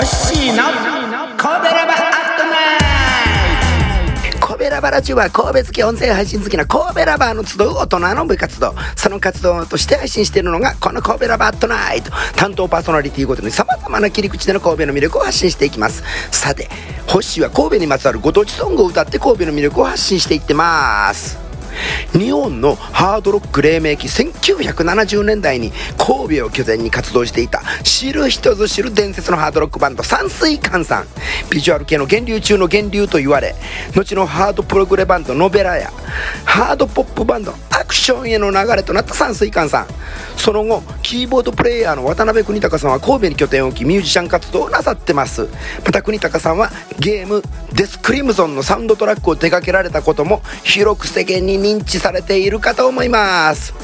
ッシーの。神戸ラバアットナイト神戸ラバラ中は神戸好き音声配信好きな神戸ラバーの集う大人の部活動。その活動として配信しているのがこの神戸ラバーアットナイト担当パーソナリティごとに様々な切り口での神戸の魅力を発信していきます。さてホッシーは神戸にまつわるご当地ソングを歌って神戸の魅力を発信していってます。日本のハードロック黎明期1970年代に神戸を拠点に活動していた知る人ぞ知る伝説のハードロックバンド山水館さん。ビジュアル系の源流中の源流と言われ後のハードプログレバンドノベラやハードポップバンドアクションへの流れとなった山水館さん。その後キーボードプレイヤーの渡辺邦隆さんは神戸に拠点を置きミュージシャン活動をなさってます。また邦隆さんはゲームデスクリムゾンのサウンドトラックを手掛けられたことも広く世間に認知されているかと思います。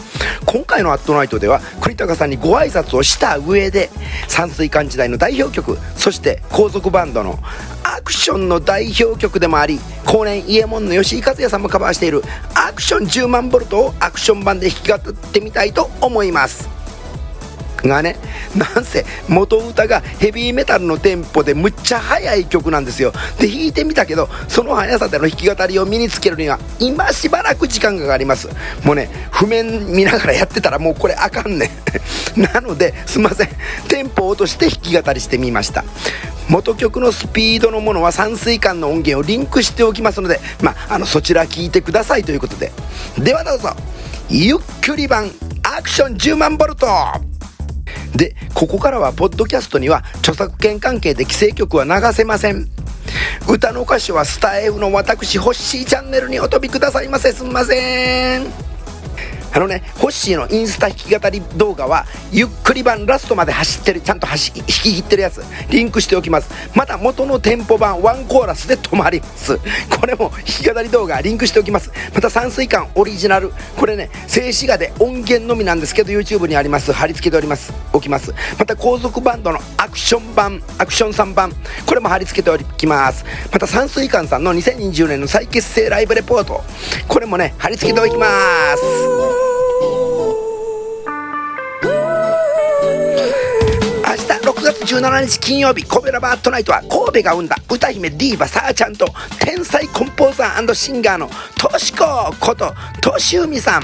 今回の「アットナイト」では栗高さんにご挨拶をした上で山水館時代の代表曲そして皇族バンドのアクションの代表曲でもあり後年伊右衛門の吉井和也さんもカバーしている「アクション10万ボルト」をアクション版で弾き語ってみたいと思います。がねなんせ元歌がヘビーメタルのテンポでむっちゃ速い曲なんですよ。で弾いてみたけどその速さでの弾き語りを身につけるには今しばらく時間がかかります。もうね譜面見ながらやってたらもうこれあかんねん。なのですいません。テンポを落として弾き語りしてみました。元曲のスピードのものは山水館の音源をリンクしておきますので、まあ、あのそちら聞いてくださいということで。ではどうぞ。ゆっくり版アクション10万ボルト。でここからはポッドキャストには著作権関係で規制局は流せません。歌の歌詞はスタイフの私ホッシーチャンネルにお飛びくださいませ。すんません。あのね、ホッシーのインスタ弾き語り動画は、ゆっくり版ラストまで走ってる、ちゃんと走弾き切ってるやつ、リンクしておきます。また元のテンポ版ワンコーラスで止まります。これも弾き語り動画リンクしておきます。また山水館オリジナル、これね、静止画で音源のみなんですけど、YouTube にあります。貼り付けております。おきます。また後続バンドのアクション版、アクション3版、これも貼り付けておきます。また山水館さんの2020年の再結成ライブレポート、これもね、貼り付けておきます。17日金曜日、コベラバートナイトは神戸が生んだ歌姫ディーバサーちゃんと天才コンポーザーシンガーのとしここととしうみさん。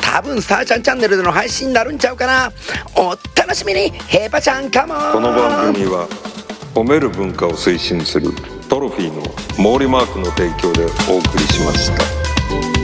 多分サーちゃんチャンネルでの配信になるんちゃうかな。お楽しみに、ヘパちゃんかもこの番組は褒める文化を推進するトロフィーの毛利マークの提供でお送りしました。